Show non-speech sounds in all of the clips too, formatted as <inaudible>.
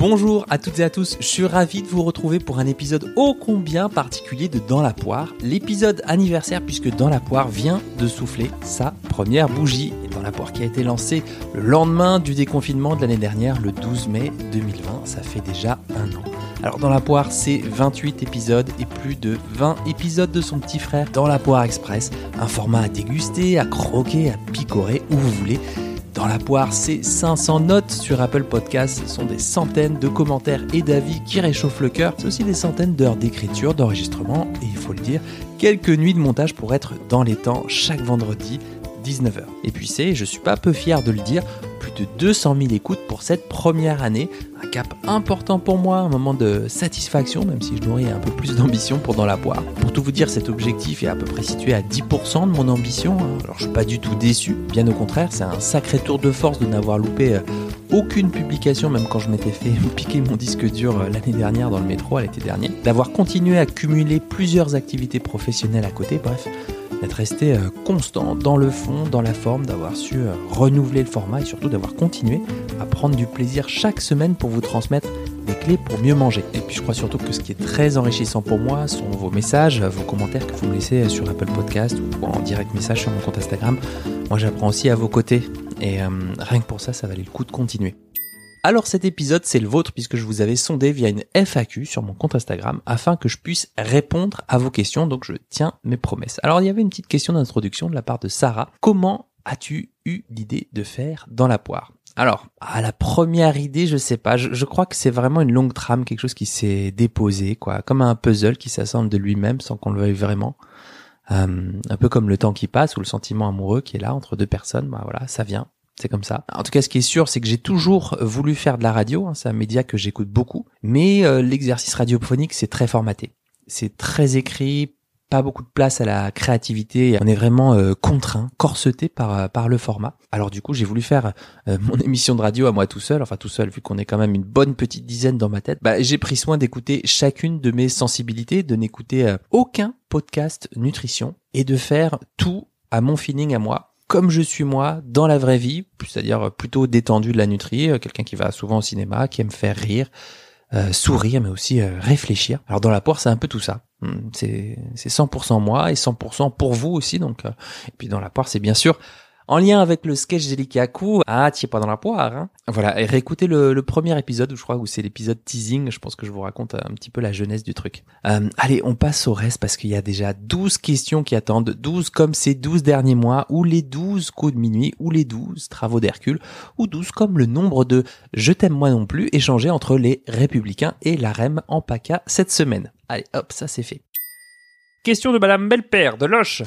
Bonjour à toutes et à tous, je suis ravi de vous retrouver pour un épisode ô combien particulier de Dans la poire, l'épisode anniversaire puisque Dans la poire vient de souffler sa première bougie. Dans la poire qui a été lancée le lendemain du déconfinement de l'année dernière, le 12 mai 2020, ça fait déjà un an. Alors Dans la poire, c'est 28 épisodes et plus de 20 épisodes de son petit frère Dans la poire express, un format à déguster, à croquer, à picorer où vous voulez. Dans la poire, c'est 500 notes sur Apple Podcasts. Sont des centaines de commentaires et d'avis qui réchauffent le cœur. C'est aussi des centaines d'heures d'écriture, d'enregistrement et il faut le dire, quelques nuits de montage pour être dans les temps chaque vendredi 19h. Et puis c'est, je suis pas peu fier de le dire, de 200 000 écoutes pour cette première année. Un cap important pour moi, un moment de satisfaction, même si je nourris un peu plus d'ambition pour Dans la poire. Pour tout vous dire, cet objectif est à peu près situé à 10% de mon ambition. hein. Alors je suis pas du tout déçu, bien au contraire, c'est un sacré tour de force de n'avoir loupé euh, aucune publication, même quand je m'étais fait <laughs> piquer mon disque dur euh, l'année dernière dans le métro à l'été dernier. D'avoir continué à cumuler plusieurs activités professionnelles à côté, bref d'être resté euh, constant dans le fond, dans la forme, d'avoir su euh, renouveler le format et surtout d'avoir continué à prendre du plaisir chaque semaine pour vous transmettre des clés pour mieux manger. Et puis je crois surtout que ce qui est très enrichissant pour moi sont vos messages, vos commentaires que vous me laissez sur Apple Podcast ou en direct message sur mon compte Instagram. Moi j'apprends aussi à vos côtés et euh, rien que pour ça, ça valait le coup de continuer. Alors cet épisode, c'est le vôtre puisque je vous avais sondé via une FAQ sur mon compte Instagram afin que je puisse répondre à vos questions, donc je tiens mes promesses. Alors il y avait une petite question d'introduction de la part de Sarah. Comment as-tu eu l'idée de faire dans la poire? Alors, à la première idée, je sais pas, je, crois que c'est vraiment une longue trame, quelque chose qui s'est déposé, quoi, comme un puzzle qui s'assemble de lui-même sans qu'on le veuille vraiment. Euh, un peu comme le temps qui passe ou le sentiment amoureux qui est là entre deux personnes, bah voilà, ça vient, c'est comme ça. En tout cas, ce qui est sûr, c'est que j'ai toujours voulu faire de la radio. hein, c'est un média que j'écoute beaucoup. Mais euh, l'exercice radiophonique, c'est très formaté. C'est très écrit, pas beaucoup de place à la créativité. On est vraiment euh, contraint, corseté par euh, par le format. Alors du coup, j'ai voulu faire euh, mon <laughs> émission de radio à moi tout seul. Enfin tout seul, vu qu'on est quand même une bonne petite dizaine dans ma tête. Bah, j'ai pris soin d'écouter chacune de mes sensibilités, de n'écouter aucun podcast nutrition et de faire tout à mon feeling à moi comme je suis moi dans la vraie vie, c'est-à-dire plutôt détendu de la nutrie, euh, quelqu'un qui va souvent au cinéma, qui aime faire rire, euh, sourire, mais aussi euh, réfléchir. Alors dans la poire, c'est un peu tout ça. Hum, C'est c'est 100% moi et 100% pour vous aussi. Donc euh, et puis dans la poire, c'est bien sûr en lien avec le sketch d'Elikaku. Ah, tu es pas dans la poire. Hein voilà. Et réécoutez le, le premier épisode, je crois où c'est l'épisode teasing. Je pense que je vous raconte un petit peu la jeunesse du truc. Euh, allez, on passe au reste parce qu'il y a déjà 12 questions qui attendent. 12 comme ces 12 derniers mois, ou les 12 coups de minuit, ou les 12 travaux d'Hercule, ou 12 comme le nombre de je t'aime moi non plus échangés entre les républicains et la REM en PACA cette semaine. Allez, hop, ça c'est fait. Question de Madame Belpère de Loche.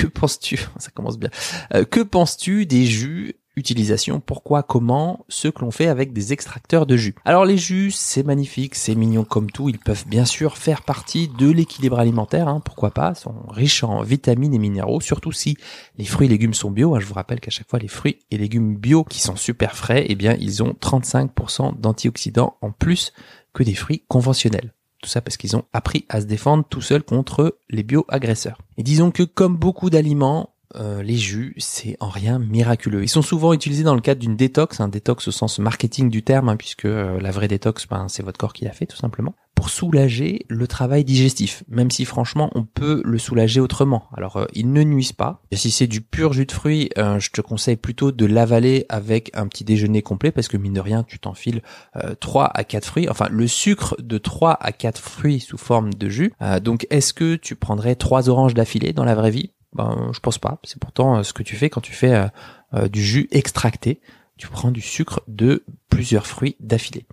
Que penses-tu <laughs> Ça commence bien. Euh, que penses-tu des jus Utilisation, pourquoi, comment, ceux que l'on fait avec des extracteurs de jus. Alors les jus, c'est magnifique, c'est mignon comme tout, ils peuvent bien sûr faire partie de l'équilibre alimentaire, hein, pourquoi pas, sont riches en vitamines et minéraux, surtout si les fruits et légumes sont bio. hein. je vous rappelle qu'à chaque fois les fruits et légumes bio qui sont super frais, eh bien ils ont 35% d'antioxydants en plus que des fruits conventionnels. Tout ça parce qu'ils ont appris à se défendre tout seuls contre les bio-agresseurs. Et disons que comme beaucoup d'aliments, euh, les jus, c'est en rien miraculeux. Ils sont souvent utilisés dans le cadre d'une détox, un détox au sens marketing du terme, hein, puisque euh, la vraie détox, ben, c'est votre corps qui l'a fait tout simplement, pour soulager le travail digestif. Même si franchement, on peut le soulager autrement. Alors, euh, ils ne nuisent pas. Si c'est du pur jus de fruits, je te conseille plutôt de l'avaler avec un petit déjeuner complet, parce que mine de rien, tu t'enfiles euh, 3 à 4 fruits, enfin le sucre de 3 à 4 fruits sous forme de jus. Donc, est-ce que tu prendrais 3 oranges d'affilée dans la vraie vie? Ben, je pense pas. C'est pourtant euh, ce que tu fais quand tu fais euh, euh, du jus extracté. Tu prends du sucre de plusieurs fruits d'affilée.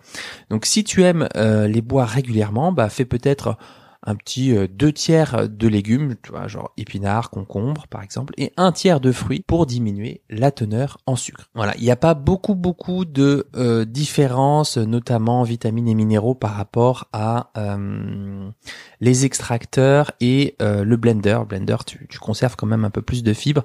Donc si tu aimes les boire régulièrement, bah fais peut-être un petit euh, deux tiers de légumes, tu vois, genre épinards, concombres par exemple, et un tiers de fruits pour diminuer la teneur en sucre. Voilà, il n'y a pas beaucoup beaucoup de euh, différences, notamment vitamines et minéraux par rapport à euh, les extracteurs et le blender. blender, tu, tu, conserves quand même un peu plus de fibres,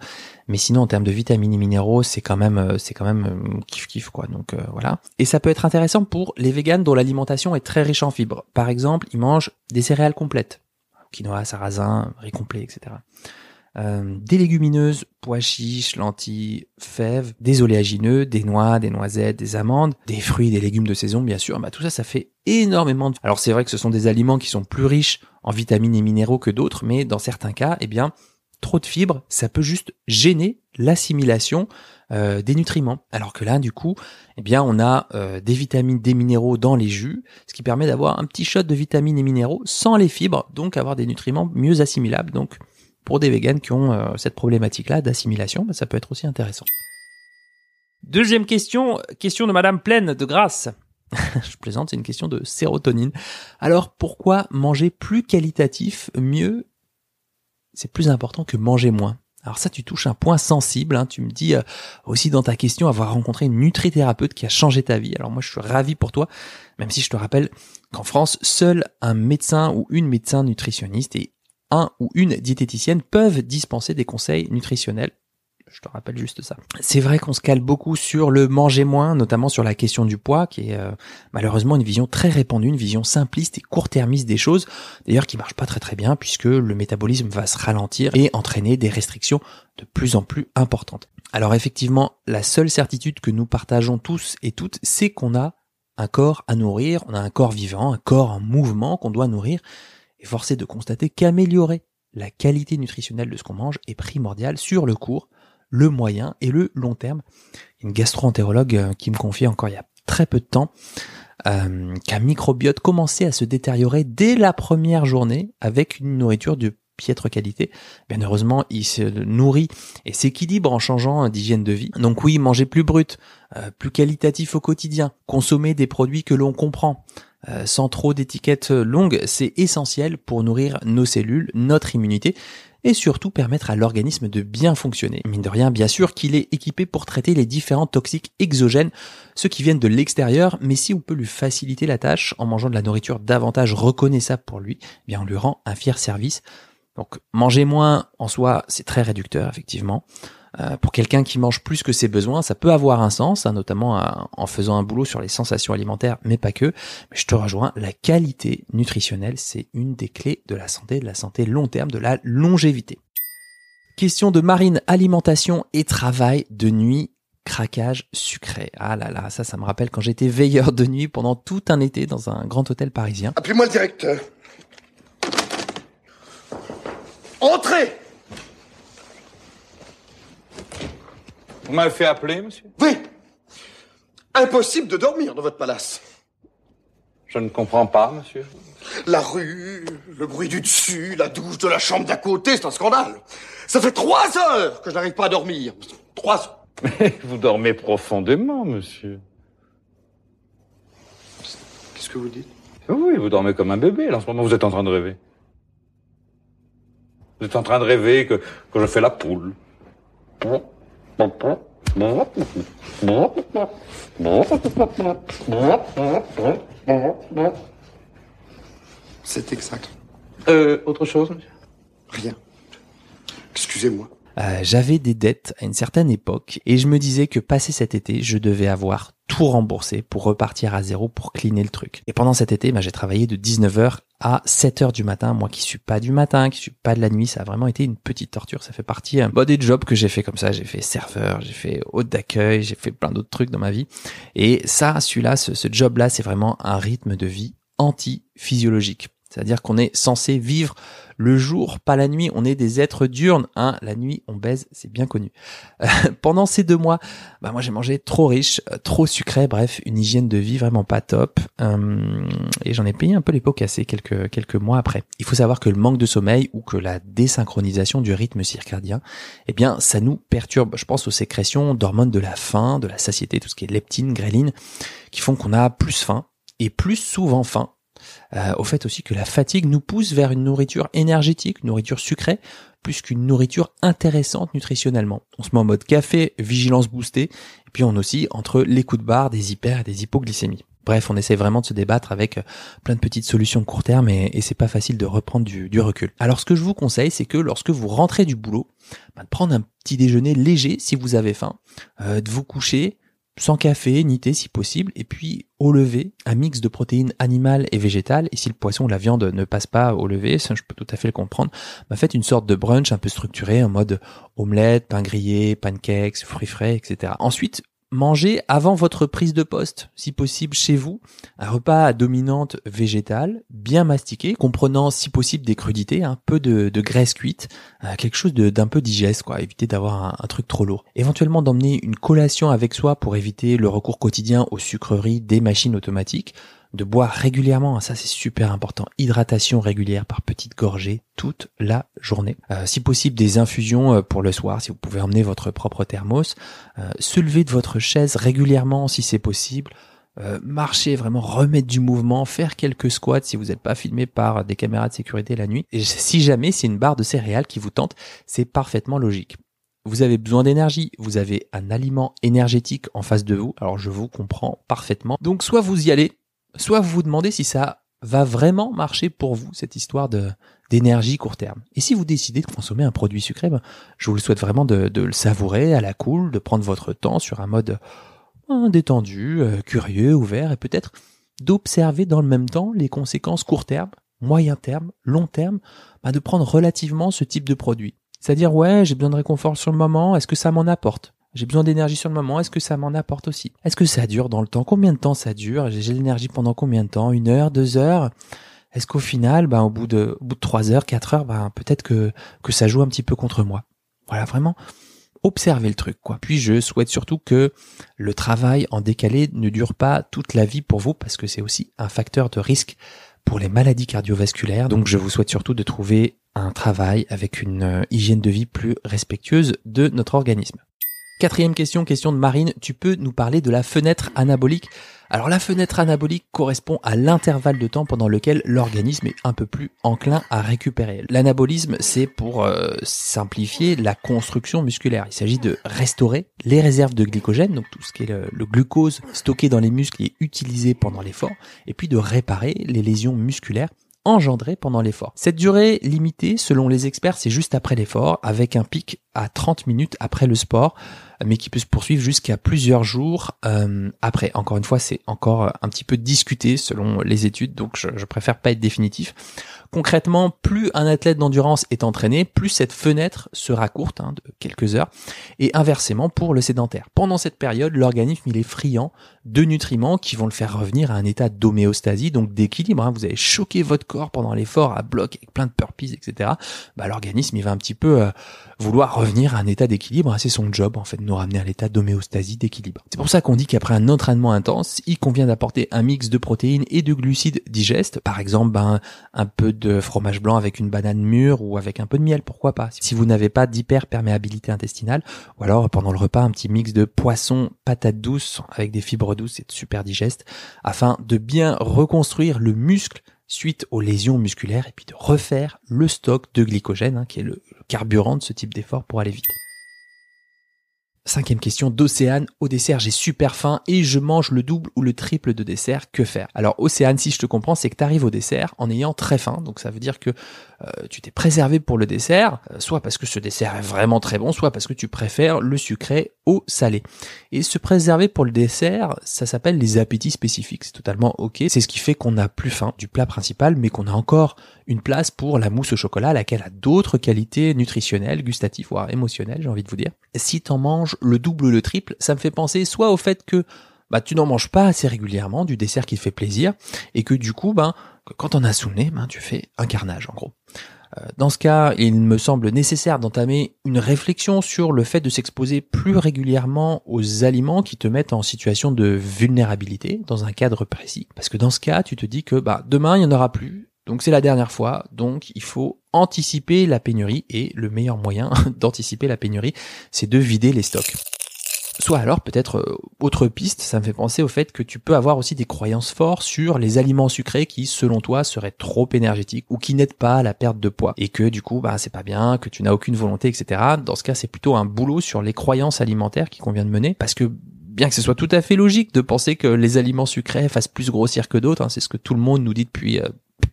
mais sinon en termes de vitamines et minéraux, c'est quand même c'est quand même kiff kiff quoi. Donc voilà. Et ça peut être intéressant pour les véganes dont l'alimentation est très riche en fibres. Par exemple, ils mangent des céréales complètes, quinoa, sarrasin, riz complet, etc. Euh, des légumineuses, pois chiches, lentilles, fèves, des oléagineux, des noix, des noisettes, des amandes, des fruits, des légumes de saison, bien sûr. Bah, tout ça, ça fait énormément de... Alors c'est vrai que ce sont des aliments qui sont plus riches en vitamines et minéraux que d'autres, mais dans certains cas, eh bien, trop de fibres, ça peut juste gêner l'assimilation euh, des nutriments. Alors que là, du coup, eh bien, on a euh, des vitamines, des minéraux dans les jus, ce qui permet d'avoir un petit shot de vitamines et minéraux sans les fibres, donc avoir des nutriments mieux assimilables. Donc, pour des véganes qui ont euh, cette problématique-là d'assimilation, bah, ça peut être aussi intéressant. Deuxième question, question de Madame Pleine de Grâce. <laughs> Je plaisante, c'est une question de sérotonine. Alors pourquoi manger plus qualitatif, mieux, c'est plus important que manger moins alors ça, tu touches un point sensible. Hein. Tu me dis euh, aussi dans ta question avoir rencontré une nutrithérapeute qui a changé ta vie. Alors moi, je suis ravi pour toi, même si je te rappelle qu'en France, seul un médecin ou une médecin nutritionniste et un ou une diététicienne peuvent dispenser des conseils nutritionnels je te rappelle juste ça. C'est vrai qu'on se cale beaucoup sur le manger moins, notamment sur la question du poids, qui est euh, malheureusement une vision très répandue, une vision simpliste et court-termiste des choses, d'ailleurs qui marche pas très très bien puisque le métabolisme va se ralentir et entraîner des restrictions de plus en plus importantes. Alors effectivement, la seule certitude que nous partageons tous et toutes, c'est qu'on a un corps à nourrir, on a un corps vivant, un corps en mouvement qu'on doit nourrir, et forcé de constater qu'améliorer la qualité nutritionnelle de ce qu'on mange est primordial sur le court le moyen et le long terme. Une gastro-entérologue euh, qui me confiait encore il y a très peu de temps euh, qu'un microbiote commençait à se détériorer dès la première journée avec une nourriture de piètre qualité. Bien heureusement, il se nourrit et s'équilibre en changeant d'hygiène de vie. Donc oui, manger plus brut, euh, plus qualitatif au quotidien, consommer des produits que l'on comprend, sans trop d'étiquettes longues, c'est essentiel pour nourrir nos cellules, notre immunité, et surtout permettre à l'organisme de bien fonctionner. Mine de rien, bien sûr qu'il est équipé pour traiter les différents toxiques exogènes, ceux qui viennent de l'extérieur, mais si on peut lui faciliter la tâche en mangeant de la nourriture davantage reconnaissable pour lui, eh bien on lui rend un fier service. Donc manger moins en soi, c'est très réducteur effectivement. Euh, pour quelqu'un qui mange plus que ses besoins, ça peut avoir un sens, hein, notamment euh, en faisant un boulot sur les sensations alimentaires, mais pas que. Mais je te rejoins, la qualité nutritionnelle, c'est une des clés de la santé, de la santé long terme, de la longévité. Question de marine, alimentation et travail de nuit craquage sucré. Ah là là, ça, ça me rappelle quand j'étais veilleur de nuit pendant tout un été dans un grand hôtel parisien. Appelez-moi le directeur. Entrez Vous m'avez fait appeler, monsieur? Oui. Impossible de dormir dans votre palace. Je ne comprends pas, monsieur. La rue, le bruit du dessus, la douche de la chambre d'à côté, c'est un scandale. Ça fait trois heures que je n'arrive pas à dormir. Trois heures. Mais vous dormez profondément, monsieur. Qu'est-ce que vous dites? Oui, vous dormez comme un bébé. Là, en ce moment, vous êtes en train de rêver. Vous êtes en train de rêver que, que je fais la poule. C'est exact. Euh, autre chose, monsieur? Rien. Excusez-moi. Euh, j'avais des dettes à une certaine époque et je me disais que passé cet été, je devais avoir tout remboursé pour repartir à zéro pour cleaner le truc. Et pendant cet été, bah, j'ai travaillé de 19h à 7h du matin. Moi qui suis pas du matin, qui suis pas de la nuit, ça a vraiment été une petite torture. Ça fait partie euh, bah, des jobs que j'ai fait comme ça. J'ai fait serveur, j'ai fait hôte d'accueil, j'ai fait plein d'autres trucs dans ma vie. Et ça, celui-là, ce, ce job-là, c'est vraiment un rythme de vie anti-physiologique. C'est-à-dire qu'on est censé vivre le jour, pas la nuit. On est des êtres diurnes. Hein. La nuit, on baise, c'est bien connu. Euh, <laughs> pendant ces deux mois, bah moi j'ai mangé trop riche, euh, trop sucré. Bref, une hygiène de vie vraiment pas top. Euh, et j'en ai payé un peu les pots cassés quelques quelques mois après. Il faut savoir que le manque de sommeil ou que la désynchronisation du rythme circadien, eh bien, ça nous perturbe. Je pense aux sécrétions d'hormones de la faim, de la satiété, tout ce qui est leptine, gréline, qui font qu'on a plus faim et plus souvent faim euh, au fait aussi que la fatigue nous pousse vers une nourriture énergétique, nourriture sucrée, plus qu'une nourriture intéressante nutritionnellement. On se met en mode café, vigilance boostée, et puis on aussi entre les coups de barre des hyper et des hypoglycémies. Bref, on essaie vraiment de se débattre avec euh, plein de petites solutions de court terme et, et c'est pas facile de reprendre du, du, recul. Alors ce que je vous conseille, c'est que lorsque vous rentrez du boulot, bah, de prendre un petit déjeuner léger si vous avez faim, euh, de vous coucher sans café, ni thé si possible, et puis au lever, un mix de protéines animales et végétales, et si le poisson ou la viande ne passe pas au lever, ça je peux tout à fait le comprendre, bah faites une sorte de brunch un peu structuré en mode omelette, pain grillé, pancakes, fruits frais, etc. Ensuite, Mangez avant votre prise de poste, si possible chez vous, un repas à dominante végétale, bien mastiqué, comprenant si possible des crudités, un peu de, graisse cuite, euh, quelque chose d'un peu digeste, quoi, éviter d'avoir un, truc trop lourd. Éventuellement d'emmener une collation avec soi pour éviter le recours quotidien aux sucreries des machines automatiques, de boire régulièrement, ça c'est super important, hydratation régulière par petites gorgées toute la journée. Euh, si possible des infusions euh, pour le soir, si vous pouvez emmener votre propre thermos, euh, se de votre chaise régulièrement si c'est possible, euh, marcher, vraiment remettre du mouvement, faire quelques squats si vous n'êtes pas filmé par des caméras de sécurité la nuit. Et si jamais c'est une barre de céréales qui vous tente, c'est parfaitement logique. Vous avez besoin d'énergie, vous avez un aliment énergétique en face de vous, alors je vous comprends parfaitement. Donc soit vous y allez, soit vous vous demandez si ça va vraiment marcher pour vous, cette histoire d'énergie court terme. Et si vous décidez de consommer un produit sucré, ben, je vous le souhaite vraiment de, le savourer à la cool, de prendre votre temps sur un mode ben, détendu, euh, curieux, ouvert, et peut-être d'observer dans le même temps les conséquences court terme, moyen terme, long terme, ben, de prendre relativement ce type de produit. C'est-à-dire, ouais, j'ai besoin de réconfort sur le moment, est-ce que ça m'en apporte? J'ai besoin d'énergie sur le moment. Est-ce que ça m'en apporte aussi? Est-ce que ça dure dans le temps? Combien de temps ça dure? J'ai l'énergie pendant combien de temps? Une heure, deux heures? Est-ce qu'au final, ben, au bout de, au bout de trois heures, quatre heures, ben, peut-être que que ça joue un petit peu contre moi? Voilà, vraiment observer le truc, quoi. Puis je souhaite surtout que le travail en décalé ne dure pas toute la vie pour vous, parce que c'est aussi un facteur de risque pour les maladies cardiovasculaires. Donc je vous souhaite surtout de trouver un travail avec une euh, hygiène de vie plus respectueuse de notre organisme. Quatrième question, question de Marine, tu peux nous parler de la fenêtre anabolique? Alors la fenêtre anabolique correspond à l'intervalle de temps pendant lequel l'organisme est un peu plus enclin à récupérer. L'anabolisme, c'est pour euh, simplifier la construction musculaire. Il s'agit de restaurer les réserves de glycogène, donc tout ce qui est le, le glucose stocké dans les muscles et utilisé pendant l'effort, et puis de réparer les lésions musculaires engendrées pendant l'effort. Cette durée limitée, selon les experts, c'est juste après l'effort, avec un pic à 30 minutes après le sport, mais qui peut se poursuivre jusqu'à plusieurs jours euh, après. Encore une fois, c'est encore un petit peu discuté selon les études, donc je, je préfère pas être définitif. Concrètement, plus un athlète d'endurance est entraîné, plus cette fenêtre sera courte, hein, de quelques heures, et inversement pour le sédentaire. Pendant cette période, l'organisme il est friand de nutriments qui vont le faire revenir à un état d'homéostasie, donc d'équilibre. Hein. Vous avez choqué votre corps pendant l'effort à bloc avec plein de burpees, etc. Bah, l'organisme il va un petit peu euh, vouloir revenir à un état d'équilibre. C'est son job en fait de nous ramener à l'état d'homéostasie, d'équilibre. C'est pour ça qu'on dit qu'après un entraînement intense, il convient d'apporter un mix de protéines et de glucides digestes. Par exemple, ben, un peu de fromage blanc avec une banane mûre ou avec un peu de miel, pourquoi pas. Si vous n'avez pas d'hyperperméabilité intestinale, ou alors pendant le repas un petit mix de poisson, patates douces avec des fibres douces, c'est super digeste, afin de bien reconstruire le muscle suite aux lésions musculaires et puis de refaire le stock de glycogène hein, qui est le carburant de ce type d'effort pour aller vite. Cinquième question d'Océane. Au dessert, j'ai super faim et je mange le double ou le triple de dessert. Que faire? Alors Océane, si je te comprends, c'est que tu arrives au dessert en ayant très faim. Donc ça veut dire que euh, tu t'es préservé pour le dessert, euh, soit parce que ce dessert est vraiment très bon, soit parce que tu préfères le sucré au salé. Et se préserver pour le dessert, ça s'appelle les appétits spécifiques. C'est totalement ok. C'est ce qui fait qu'on n'a plus faim du plat principal, mais qu'on a encore une place pour la mousse au chocolat, laquelle a d'autres qualités nutritionnelles, gustatives, voire émotionnelles, j'ai envie de vous dire. Si t'en manges le double ou le triple, ça me fait penser soit au fait que bah, tu n'en manges pas assez régulièrement du dessert qui te fait plaisir, et que du coup, ben, quand on a nez, ben, tu fais un carnage en gros. Euh, dans ce cas, il me semble nécessaire d'entamer une réflexion sur le fait de s'exposer plus régulièrement aux aliments qui te mettent en situation de vulnérabilité dans un cadre précis. Parce que dans ce cas, tu te dis que bah, demain, il n'y en aura plus. Donc c'est la dernière fois, donc il faut anticiper la pénurie et le meilleur moyen <laughs> d'anticiper la pénurie, c'est de vider les stocks. Soit alors peut-être euh, autre piste, ça me fait penser au fait que tu peux avoir aussi des croyances fortes sur les aliments sucrés qui selon toi seraient trop énergétiques ou qui n'aident pas à la perte de poids et que du coup bah c'est pas bien, que tu n'as aucune volonté etc. Dans ce cas c'est plutôt un boulot sur les croyances alimentaires qui convient de mener parce que bien que ce soit tout à fait logique de penser que les aliments sucrés fassent plus grossir que d'autres, hein, c'est ce que tout le monde nous dit depuis euh,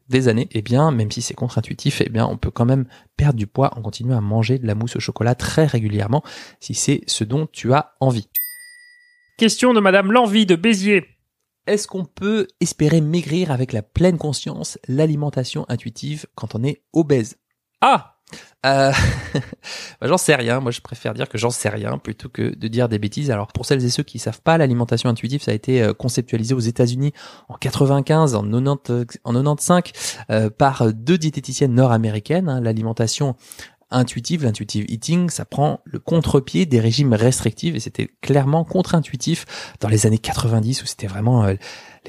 des années, eh bien, même si c'est contre-intuitif, eh bien, on peut quand même perdre du poids en continuant à manger de la mousse au chocolat très régulièrement si c'est ce dont tu as envie. Question de Madame L'Envie de Béziers. Est-ce qu'on peut espérer maigrir avec la pleine conscience, l'alimentation intuitive quand on est obèse? Ah euh, <laughs> bah, j'en sais rien. Moi, je préfère dire que j'en sais rien plutôt que de dire des bêtises. Alors, pour celles et ceux qui savent pas, l'alimentation intuitive, ça a été euh, conceptualisé aux États-Unis en 95, en 90, en 95, euh, par deux diététiciennes nord-américaines. Hein. L'alimentation intuitive, l'intuitive eating, ça prend le contre-pied des régimes restrictifs et c'était clairement contre-intuitif dans les années 90 où c'était vraiment euh,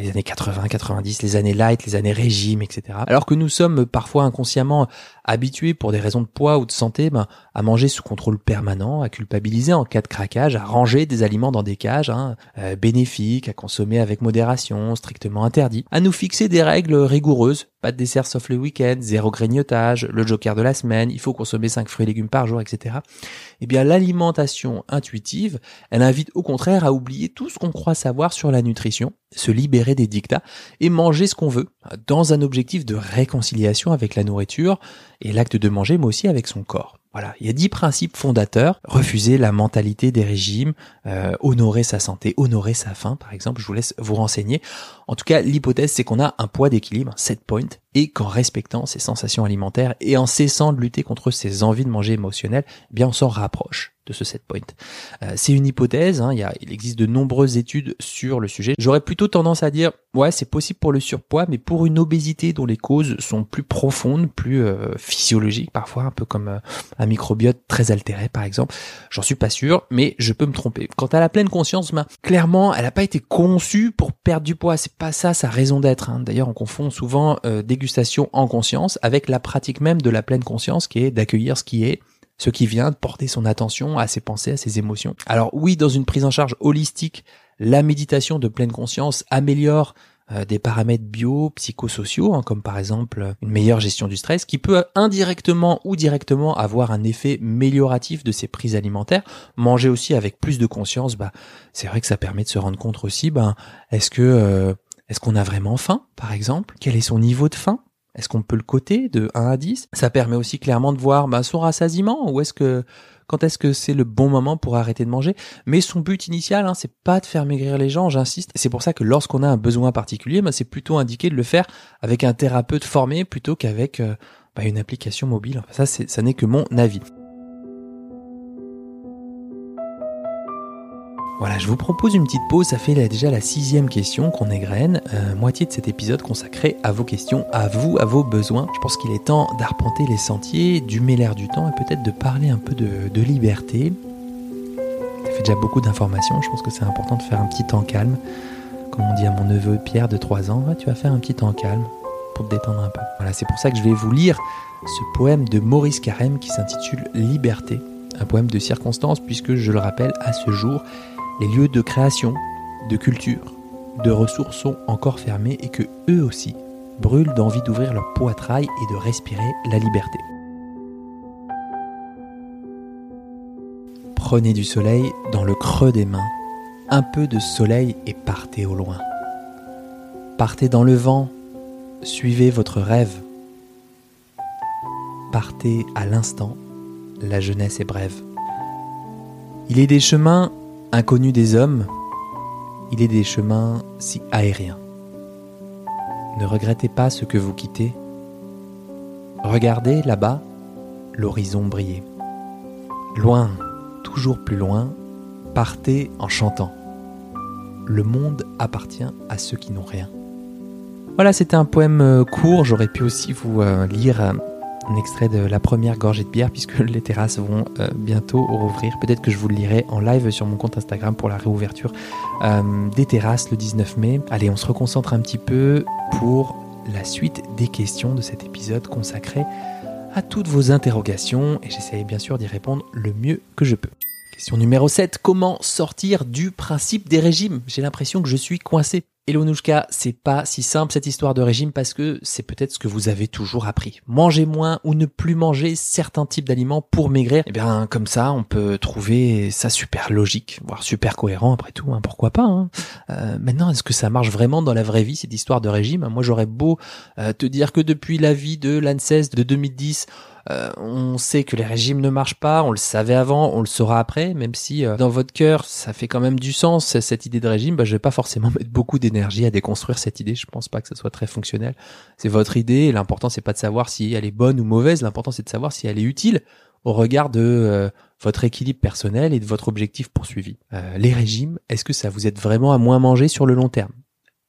les années 80, 90, les années light, les années régime, etc. Alors que nous sommes parfois inconsciemment habitués pour des raisons de poids ou de santé ben, à manger sous contrôle permanent, à culpabiliser en cas de craquage, à ranger des aliments dans des cages hein, euh, bénéfiques, à consommer avec modération, strictement interdit, à nous fixer des règles rigoureuses, pas de dessert sauf le week-end, zéro grignotage, le joker de la semaine, il faut consommer 5 fruits et légumes par jour, etc. Eh bien l'alimentation intuitive, elle invite au contraire à oublier tout ce qu'on croit savoir sur la nutrition, se libérer des dictats et manger ce qu'on veut, dans un objectif de réconciliation avec la nourriture et l'acte de manger, mais aussi avec son corps. Voilà, il y a dix principes fondateurs. Refuser la mentalité des régimes, euh, honorer sa santé, honorer sa faim, par exemple. Je vous laisse vous renseigner. En tout cas, l'hypothèse, c'est qu'on a un poids d'équilibre, set point, et qu'en respectant ses sensations alimentaires et en cessant de lutter contre ses envies de manger émotionnelles, eh bien, on s'en rapproche de ce set point. Euh, c'est une hypothèse, hein, il, existe de nombreuses études sur le sujet. J'aurais plutôt tendance à dire, ouais, c'est possible pour le surpoids, mais pour une obésité dont les causes sont plus profondes, plus euh, physiologiques, parfois un peu comme euh, un microbiote très altéré, par exemple, j'en suis pas sûr, mais je peux me tromper. Quant à la pleine conscience, ben, clairement, elle n'a pas été conçue pour perdre du poids. C'est pas ça sa raison d'être. Hein. D'ailleurs, on confond souvent dégustation en conscience avec la pratique même de la pleine conscience, qui est d'accueillir ce qui est ce qui vient de porter son attention à ses pensées, à ses émotions. Alors oui, dans une prise en charge holistique, la méditation de pleine conscience améliore euh, des paramètres bio, psychosociaux, hein, comme par exemple une meilleure gestion du stress, qui peut indirectement ou directement avoir un effet mélioratif de ses prises alimentaires. Manger aussi avec plus de conscience, bah, c'est vrai que ça permet de se rendre compte aussi, ben, est-ce que euh, est-ce qu'on a vraiment faim, par exemple? Quel est son niveau de faim? Est-ce qu'on peut le coter de 1 à 10 Ça permet aussi clairement de voir bah, son rassasiement ou est-ce que quand est-ce que c'est le bon moment pour arrêter de manger? Mais son but initial, hein, c'est pas de faire maigrir les gens, j'insiste. C'est pour ça que lorsqu'on a un besoin particulier, bah, c'est plutôt indiqué de le faire avec un thérapeute formé plutôt qu'avec euh, bah, une application mobile. Ça, ça n'est que mon avis. Voilà, je vous propose une petite pause, ça fait déjà la sixième question qu'on égrène, euh, moitié de cet épisode consacré à vos questions, à vous, à vos besoins. Je pense qu'il est temps d'arpenter les sentiers, d'humer l'air du temps et peut-être de parler un peu de, liberté. Ça fait déjà beaucoup d'informations, je pense que c'est important de faire un petit temps calme. Comme on dit à mon neveu Pierre de 3 ans, tu vas faire un petit temps calme pour te détendre un peu. Voilà, c'est pour ça que je vais vous lire ce poème de Maurice Carême qui s'intitule Liberté. Un poème de circonstance puisque, je le rappelle, à ce jour, les lieux de création, de culture, de ressources sont encore fermés et que eux aussi brûlent d'envie d'ouvrir leur poitrail et de respirer la liberté. Prenez du soleil dans le creux des mains, un peu de soleil et partez au loin. Partez dans le vent, suivez votre rêve. Partez à l'instant, la jeunesse est brève. Il est des chemins Inconnu des hommes, il est des chemins si aériens. Ne regrettez pas ce que vous quittez. Regardez là-bas l'horizon briller. Loin, toujours plus loin, partez en chantant. Le monde appartient à ceux qui n'ont rien. Voilà, c'était un poème euh, court. J'aurais pu aussi vous euh, lire euh, un extrait de la première gorgée de bière puisque <laughs> les terrasses vont euh, bientôt rouvrir. Peut-être que je vous le lirai en live sur mon compte Instagram pour la réouverture euh, des terrasses le 19 mai. Allez, on se reconcentre un petit peu pour la suite des questions de cet épisode consacré à toutes vos interrogations et j'essaie bien sûr d'y répondre le mieux que je peux. Question numéro 7. Comment sortir du principe des régimes? J'ai l'impression que je suis coincé. Hello Nouchka, c'est pas si simple cette histoire de régime parce que c'est peut-être ce que vous avez toujours appris. Manger moins ou ne plus manger certains types d'aliments pour maigrir. Eh bien, comme ça, on peut trouver ça super logique, voire super cohérent après tout, hein, pourquoi pas. Hein. Euh, maintenant, est-ce que ça marche vraiment dans la vraie vie, cette histoire de régime? Moi, j'aurais beau euh, te dire que depuis l'avis de l'ANSES de 2010, euh, on sait que les régimes ne marchent pas, on le savait avant, on le saura après, même si euh, dans votre cœur ça fait quand même du sens cette idée de régime, bah, je vais pas forcément <laughs> mettre beaucoup d'énergie à déconstruire cette idée. Je pense pas que ce soit très fonctionnel. C'est votre idée, l'important c'est pas de savoir si elle est bonne ou mauvaise, l'important c'est de savoir si elle est utile au regard de euh, votre équilibre personnel et de votre objectif poursuivi. les régimes, est-ce que ça vous aide vraiment à moins manger sur le long terme?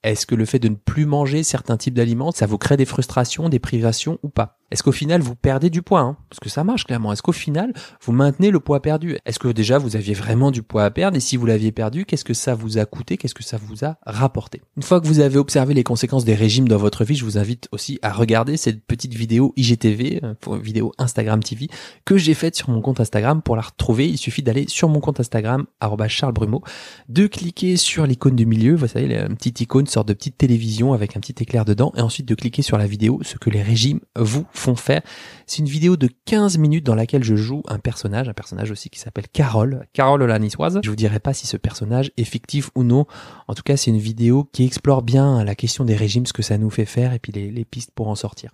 Est-ce que le fait de ne plus manger certains types d'aliments, ça vous crée des frustrations, des privations ou pas? Est-ce qu'au final vous perdez du poids hein? Parce que ça marche clairement. Est-ce qu'au final vous maintenez le poids perdu? Est-ce que déjà vous aviez vraiment du poids à perdre? Et si vous l'aviez perdu, qu'est-ce que ça vous a coûté? Qu'est-ce que ça vous a rapporté? Une fois que vous avez observé les conséquences des régimes dans votre vie, je vous invite aussi à regarder cette petite vidéo IGTV, euh, vidéo Instagram TV, que j'ai faite sur mon compte Instagram. Pour la retrouver, il suffit d'aller sur mon compte Instagram Charles Brumeau, de cliquer sur l'icône du milieu, vous savez, une petite icône, sorte de petite télévision avec un petit éclair dedans, et ensuite de cliquer sur la vidéo, ce que les régimes vous font faire. C'est une vidéo de 15 minutes dans laquelle je joue un personnage, un personnage aussi qui s'appelle Carole, Carole la niçoise. Je vous dirai pas si ce personnage est fictif ou non. En tout cas, c'est une vidéo qui explore bien la question des régimes, ce que ça nous fait faire et puis les, les pistes pour en sortir.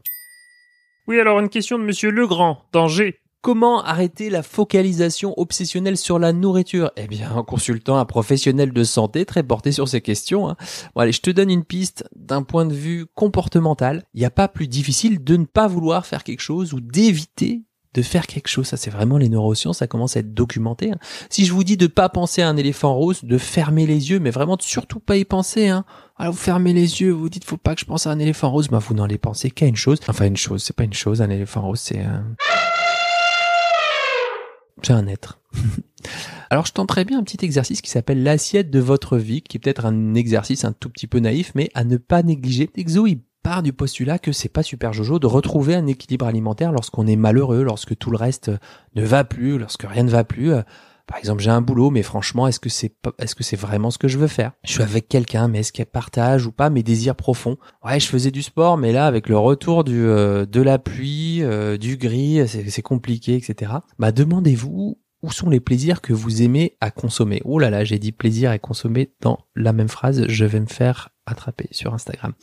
Oui, alors une question de monsieur Legrand, danger. Comment arrêter la focalisation obsessionnelle sur la nourriture? Eh bien, en consultant un professionnel de santé très porté sur ces questions. Hein. Bon, allez, je te donne une piste d'un point de vue comportemental. Il n'y a pas plus difficile de ne pas vouloir faire quelque chose ou d'éviter de faire quelque chose. Ça, c'est vraiment les neurosciences, ça commence à être documenté. Hein. Si je vous dis de pas penser à un éléphant rose, de fermer les yeux, mais vraiment surtout pas y penser, hein. Alors vous fermez les yeux, vous dites faut pas que je pense à un éléphant rose, bah vous n'en allez penser qu'à une chose. Enfin une chose, c'est pas une chose, un éléphant rose, c'est un c'est un être. <laughs> Alors je tenterai bien un petit exercice qui s'appelle l'assiette de votre vie, qui est peut-être un exercice un tout petit peu naïf, mais à ne pas négliger. Exo, il part du postulat que c'est pas super jojo de retrouver un équilibre alimentaire lorsqu'on est malheureux, lorsque tout le reste ne va plus, lorsque rien ne va plus. Par exemple, j'ai un boulot, mais franchement, est-ce que c'est est-ce que c'est vraiment ce que je veux faire? Je suis avec quelqu'un, mais est-ce qu'elle partage ou pas mes désirs profonds? Ouais, je faisais du sport, mais là, avec le retour du euh, de la pluie, euh, du gris, c'est compliqué, etc. Bah, demandez-vous où sont les plaisirs que vous aimez à consommer? Oh là là, j'ai dit plaisir à consommer dans la même phrase. Je vais me faire attraper sur Instagram.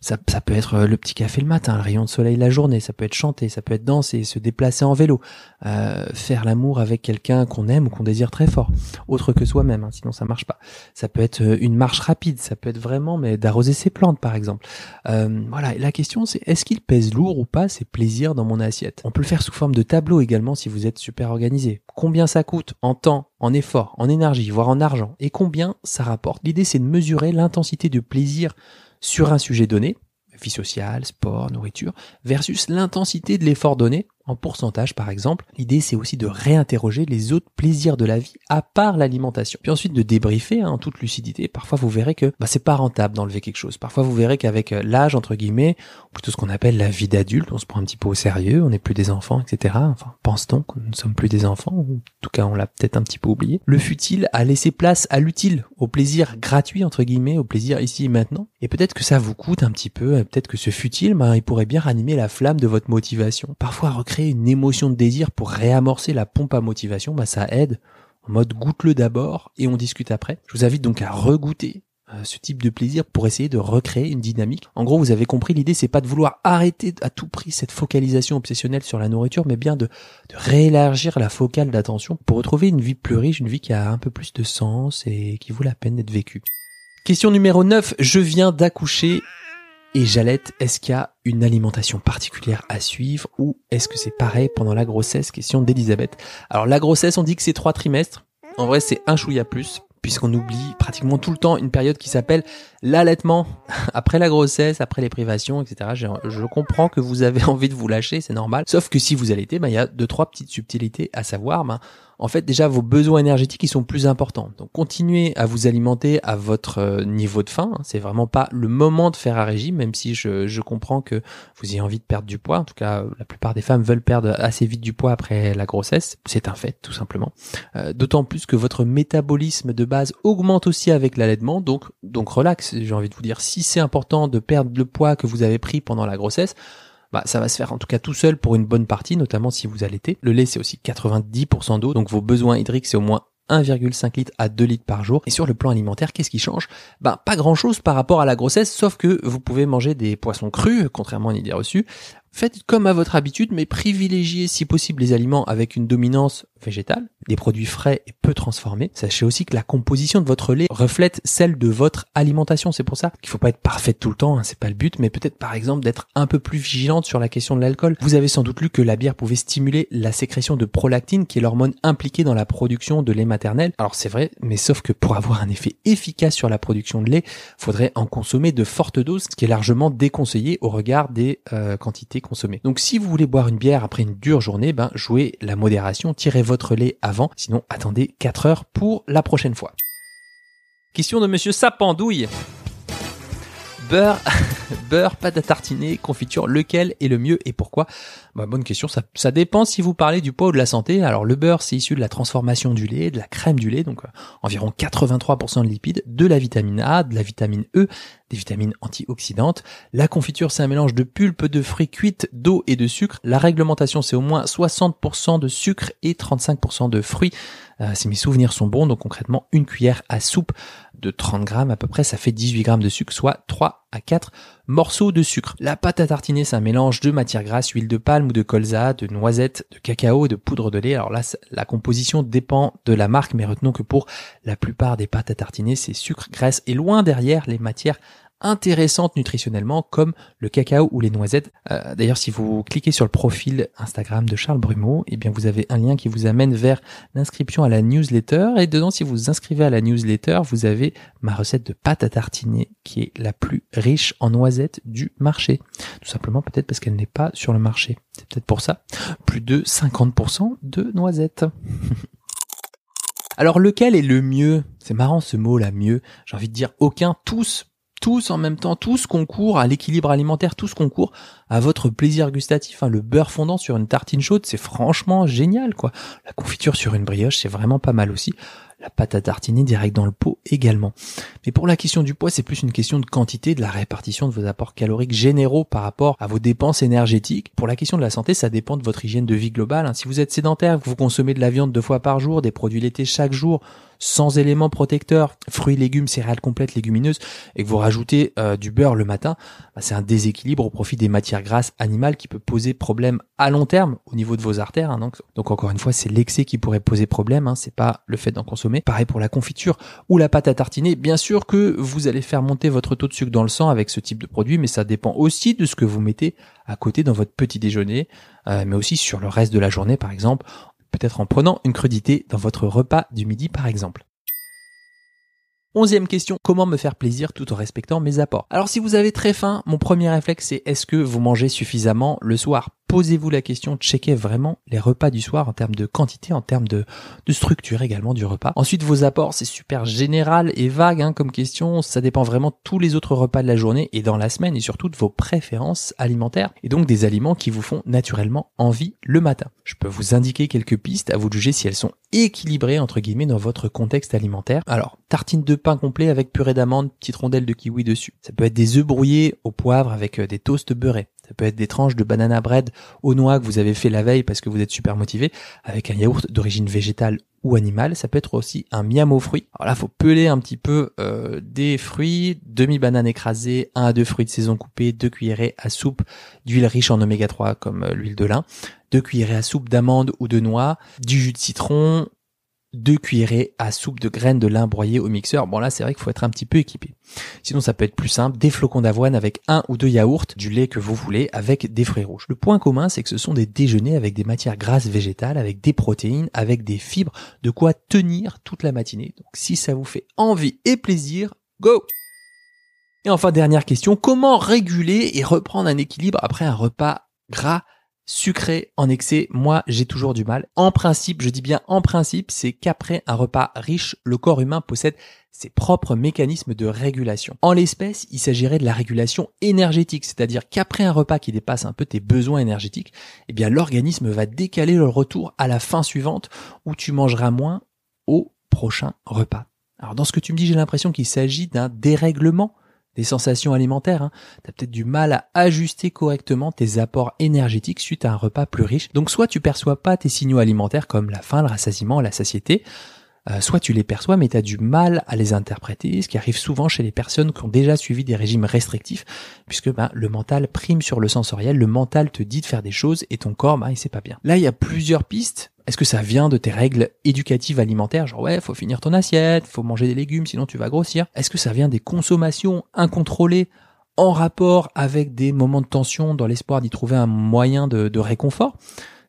Ça, peut être euh, le petit café le matin, le rayon de soleil la journée, ça peut être chanter, ça peut être danser, se déplacer en vélo, euh, faire l'amour avec quelqu'un qu'on aime ou qu'on désire très fort, autre que soi-même, hein, sinon ça marche pas. Ça peut être euh, une marche rapide, ça peut être vraiment mais d'arroser ses plantes par exemple. Euh, voilà, la question c'est est-ce qu'il pèse lourd ou pas ces plaisirs dans mon assiette? On peut le faire sous forme de tableau également si vous êtes super organisé. Combien ça coûte en temps, en effort, en énergie, voire en argent, et combien ça rapporte? L'idée c'est de mesurer l'intensité de plaisir sur un sujet donné, vie sociale, sport, nourriture, versus l'intensité de l'effort donné en pourcentage par exemple. L'idée c'est aussi de réinterroger les autres plaisirs de la vie à part l'alimentation. Puis ensuite de débriefer hein, en toute lucidité. Parfois vous verrez que bah, c'est pas rentable d'enlever quelque chose. Parfois vous verrez qu'avec euh, l'âge entre guillemets, ou plutôt ce qu'on appelle la vie d'adulte, on se prend un petit peu au sérieux, on n'est plus des enfants, etc. Enfin pense-t-on que nous ne sommes plus des enfants, ou en tout cas on l'a peut-être un petit peu oublié. Le futile a laissé place à l'utile, au plaisir gratuit entre guillemets, au plaisir ici et maintenant? Et peut-être que ça vous coûte un petit peu, peut-être que ce futile, bah, il pourrait bien ranimer la flamme de votre motivation. Parfois recréer une émotion de désir pour réamorcer la pompe à motivation, bah ça aide. En mode goûte-le d'abord et on discute après. Je vous invite donc à regoûter euh, ce type de plaisir pour essayer de recréer une dynamique. En gros, vous avez compris, l'idée c'est pas de vouloir arrêter à tout prix cette focalisation obsessionnelle sur la nourriture, mais bien de, de réélargir la focale d'attention pour retrouver une vie plus riche, une vie qui a un peu plus de sens et qui vaut la peine d'être vécue. Question numéro 9, je viens d'accoucher et Jalette, est-ce qu'il y a une alimentation particulière à suivre ou est-ce que c'est pareil pendant la grossesse? Question d'Elisabeth. Alors la grossesse, on dit que c'est trois trimestres. En vrai, c'est un chouïa plus puisqu'on oublie pratiquement tout le temps une période qui s'appelle l'allaitement <laughs> après la grossesse, après les privations, etc. Je, comprends que vous avez <laughs> envie de vous lâcher, c'est normal. Sauf que si vous allaitez, ben, il y a deux trois petites subtilités à savoir. Ben, en fait déjà vos besoins énergétiques ils sont plus importants. Donc continuez à vous alimenter à votre euh, niveau de faim. hein. C'est vraiment pas le moment de faire un régime, même si je, comprends que vous ayez envie de perdre du poids. En tout cas, la plupart des femmes veulent perdre assez vite du poids après la grossesse. C'est un fait, tout simplement. Euh, D'autant plus que votre métabolisme de base augmente aussi avec l'allaitement. Donc, donc relax. J'ai envie de vous dire, si c'est important de perdre le poids que vous avez pris pendant la grossesse, bah, ça va se faire en tout cas tout seul pour une bonne partie, notamment si vous allaitez. Le lait, c'est aussi 90% d'eau, donc vos besoins hydriques, c'est au moins 1,5 litre à 2 litres par jour. Et sur le plan alimentaire, qu'est-ce qui change? Ben pas grand chose par rapport à la grossesse, sauf que vous pouvez manger des poissons crus, contrairement à une idée reçue. Faites comme à votre habitude, mais privilégiez si possible les aliments avec une dominance végétale, des produits frais et peu transformés. Sachez aussi que la composition de votre lait reflète celle de votre alimentation. C'est pour ça qu'il faut pas être parfait tout le temps, hein, c'est pas le but, mais peut-être par exemple d'être un peu plus vigilante sur la question de l'alcool. Vous avez sans doute lu que la bière pouvait stimuler la sécrétion de prolactine, qui est l'hormone impliquée dans la production de lait maternel. Alors c'est vrai, mais sauf que pour avoir un effet efficace sur la production de lait, faudrait en consommer de fortes doses, ce qui est largement déconseillé au regard des euh, quantités Donc si vous voulez boire une bière après une dure journée, ben jouez la modération, tirez votre lait avant, sinon attendez 4 heures pour la prochaine fois. Question de monsieur Sapandouille. Beurre, <laughs> beurre, pâte à tartiner, confiture, lequel est le mieux et pourquoi? Bah, Bonne question, ça, ça dépend si vous parlez du poids ou de la santé. Alors le beurre, c'est issu de la transformation du lait, de la crème du lait, donc euh, environ 83% de lipides, de la vitamine A, de la vitamine E, des vitamines antioxydantes. La confiture, c'est un mélange de pulpe de fruits cuites, d'eau et de sucre. La réglementation, c'est au moins 60% de sucre et 35% de fruits. Euh, si mes souvenirs sont bons, donc concrètement, une cuillère à soupe de 30 grammes à peu près, ça fait 18 grammes de sucre, soit 3 à 4 morceaux de sucre. La pâte à tartiner, c'est un mélange de matière grasse, huile de palme ou de colza, de noisettes, de cacao de poudre de lait. Alors là, la composition dépend de la marque, mais retenons que pour la plupart des pâtes à tartiner, c'est sucre, graisse et loin derrière les matières intéressantes nutritionnellement comme le cacao ou les noisettes. Euh, D'ailleurs, si vous cliquez sur le profil Instagram de Charles Brumeau, eh bien vous avez un lien qui vous amène vers l'inscription à la newsletter et dedans si vous vous inscrivez à la newsletter, vous avez ma recette de pâte à tartiner qui est la plus riche en noisettes du marché. Tout simplement peut-être parce qu'elle n'est pas sur le marché. C'est peut-être pour ça. Plus de 50% de noisettes. <laughs> Alors lequel est le mieux? C'est marrant ce mot là, mieux. J'ai envie de dire aucun, tous tous en même temps, tous concourent à l'équilibre alimentaire, tous concourent à votre plaisir gustatif. hein. Le beurre fondant sur une tartine chaude, c'est franchement génial, quoi. La confiture sur une brioche, c'est vraiment pas mal aussi. La pâte à tartiner direct dans le pot également. Mais pour la question du poids, c'est plus une question de quantité, de la répartition de vos apports caloriques généraux par rapport à vos dépenses énergétiques. Pour la question de la santé, ça dépend de votre hygiène de vie globale. hein. Si vous êtes sédentaire, que vous consommez de la viande deux fois par jour, des produits laitiers chaque jour, sans éléments protecteurs, fruits, légumes, céréales complètes, légumineuses, et que vous rajoutez euh, du beurre le matin, bah, c'est un déséquilibre au profit des matières grasses animales qui peut poser problème à long terme au niveau de vos artères. hein. donc, encore une fois, c'est l'excès qui pourrait poser problème, hein, c'est pas le fait d'en consommer. Pareil pour la confiture ou la pâte à tartiner. Bien sûr que vous allez faire monter votre taux de sucre dans le sang avec ce type de produit, mais ça dépend aussi de ce que vous mettez à côté dans votre petit déjeuner, euh, mais aussi sur le reste de la journée, par exemple, peut-être en prenant une crudité dans votre repas du midi, par exemple. Onzième question, comment me faire plaisir tout en respectant mes apports? Alors si vous avez très faim, mon premier réflexe c'est est-ce que vous mangez suffisamment le soir? Posez-vous la question, checkez vraiment les repas du soir en termes de quantité, en termes de, structure également du repas. Ensuite vos apports, c'est super général et vague hein, comme question, ça dépend vraiment de tous les autres repas de la journée et dans la semaine et surtout de vos préférences alimentaires et donc des aliments qui vous font naturellement envie le matin. Je peux vous indiquer quelques pistes, à vous juger si elles sont équilibrées entre guillemets dans votre contexte alimentaire. Alors, tartine de pain complet avec purée d'amande, petite rondelle de kiwi dessus. Ça peut être des œufs brouillés au poivre avec euh, des toasts beurrés. Ça peut être des tranches de banana bread aux noix que vous avez fait la veille parce que vous êtes super motivé avec un yaourt d'origine végétale ou animale. Ça peut être aussi un miam aux fruits. Alors là, faut peler un petit peu euh, des fruits, demi banane écrasée, un à deux fruits de saison coupés, deux cuillerées à soupe d'huile riche en oméga 3 comme euh, l'huile de lin, deux cuillerées à soupe d'amandes ou de noix, du jus de citron, deux cuillerées à soupe de graines de lin broyées au mixeur. Bon là, c'est vrai qu'il faut être un petit peu équipé. Sinon, ça peut être plus simple, des flocons d'avoine avec un ou deux yaourts, du lait que vous voulez, avec des fruits rouges. Le point commun, c'est que ce sont des déjeuners avec des matières grasses végétales, avec des protéines, avec des fibres, de quoi tenir toute la matinée. Donc si ça vous fait envie et plaisir, go Et enfin, dernière question, comment réguler et reprendre un équilibre après un repas gras sucré en excès, moi j'ai toujours du mal. En principe, je dis bien en principe, c'est qu'après un repas riche, le corps humain possède ses propres mécanismes de régulation. En l'espèce, il s'agirait de la régulation énergétique, c'est-à-dire qu'après un repas qui dépasse un peu tes besoins énergétiques, eh bien l'organisme va décaler le retour à la fin suivante où tu mangeras moins au prochain repas. Alors dans ce que tu me dis, j'ai l'impression qu'il s'agit d'un dérèglement des sensations alimentaires. Hein. Tu as peut-être du mal à ajuster correctement tes apports énergétiques suite à un repas plus riche. Donc soit tu perçois pas tes signaux alimentaires comme la faim, le rassasiement, la satiété, euh, soit tu les perçois mais tu as du mal à les interpréter, ce qui arrive souvent chez les personnes qui ont déjà suivi des régimes restrictifs, puisque ben, le mental prime sur le sensoriel, le mental te dit de faire des choses et ton corps, ben, il sait pas bien. Là, il y a plusieurs pistes est-ce que ça vient de tes règles éducatives alimentaires Genre ouais, faut finir ton assiette, faut manger des légumes, sinon tu vas grossir? Est-ce que ça vient des consommations incontrôlées en rapport avec des moments de tension dans l'espoir d'y trouver un moyen de, de réconfort?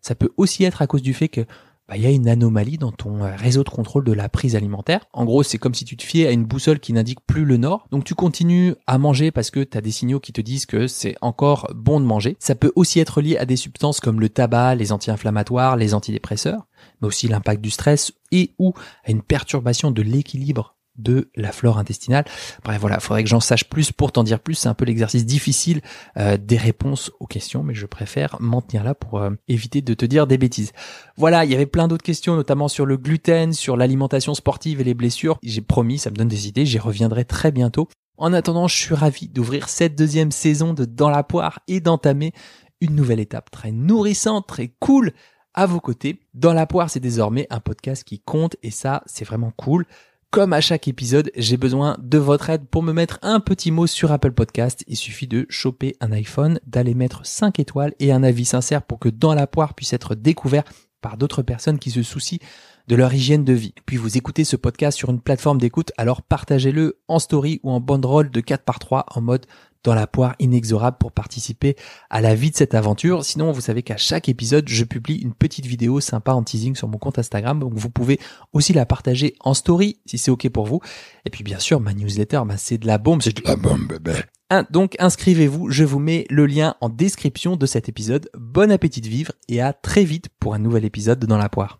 Ça peut aussi être à cause du fait que bah, il y a une anomalie dans ton euh, réseau de contrôle de la prise alimentaire. En gros, c'est comme si tu te fiais à une boussole qui n'indique plus le nord. Donc tu continues à manger parce que tu as des signaux qui te disent que c'est encore bon de manger. Ça peut aussi être lié à des substances comme le tabac, les anti-inflammatoires, les antidépresseurs, mais aussi l'impact du stress et ou à une perturbation de l'équilibre de la flore intestinale. Bref, voilà, faudrait que j'en sache plus pour t'en dire plus. C'est un peu l'exercice difficile euh, des réponses aux questions, mais je préfère m'en tenir là pour euh, éviter de te dire des bêtises. Voilà, il y avait plein d'autres questions, notamment sur le gluten, sur l'alimentation sportive et les blessures. J'ai promis, ça me donne des idées, j'y reviendrai très bientôt. En attendant, je suis ravi d'ouvrir cette deuxième saison de Dans la poire et d'entamer une nouvelle étape très nourrissante, très cool à vos côtés. Dans la poire, c'est désormais un podcast qui compte et ça, c'est vraiment cool. Comme à chaque épisode, j'ai besoin de votre aide pour me mettre un petit mot sur Apple Podcast. Il suffit de choper un iPhone, d'aller mettre 5 étoiles et un avis sincère pour que Dans la poire puisse être découvert par d'autres personnes qui se soucient de leur hygiène de vie. Puis vous écoutez ce podcast sur une plateforme d'écoute, alors partagez-le en story ou en banderole de 4 par 3 en mode dans la poire inexorable pour participer à la vie de cette aventure. Sinon, vous savez qu'à chaque épisode, je publie une petite vidéo sympa en teasing sur mon compte Instagram. Donc vous pouvez aussi la partager en story si c'est ok pour vous. Et puis bien sûr, ma newsletter, bah, c'est de la bombe, c'est de la bombe, bébé. donc inscrivez-vous, je vous mets le lien en description de cet épisode. Bon appétit de vivre et à très vite pour un nouvel épisode de Dans la poire.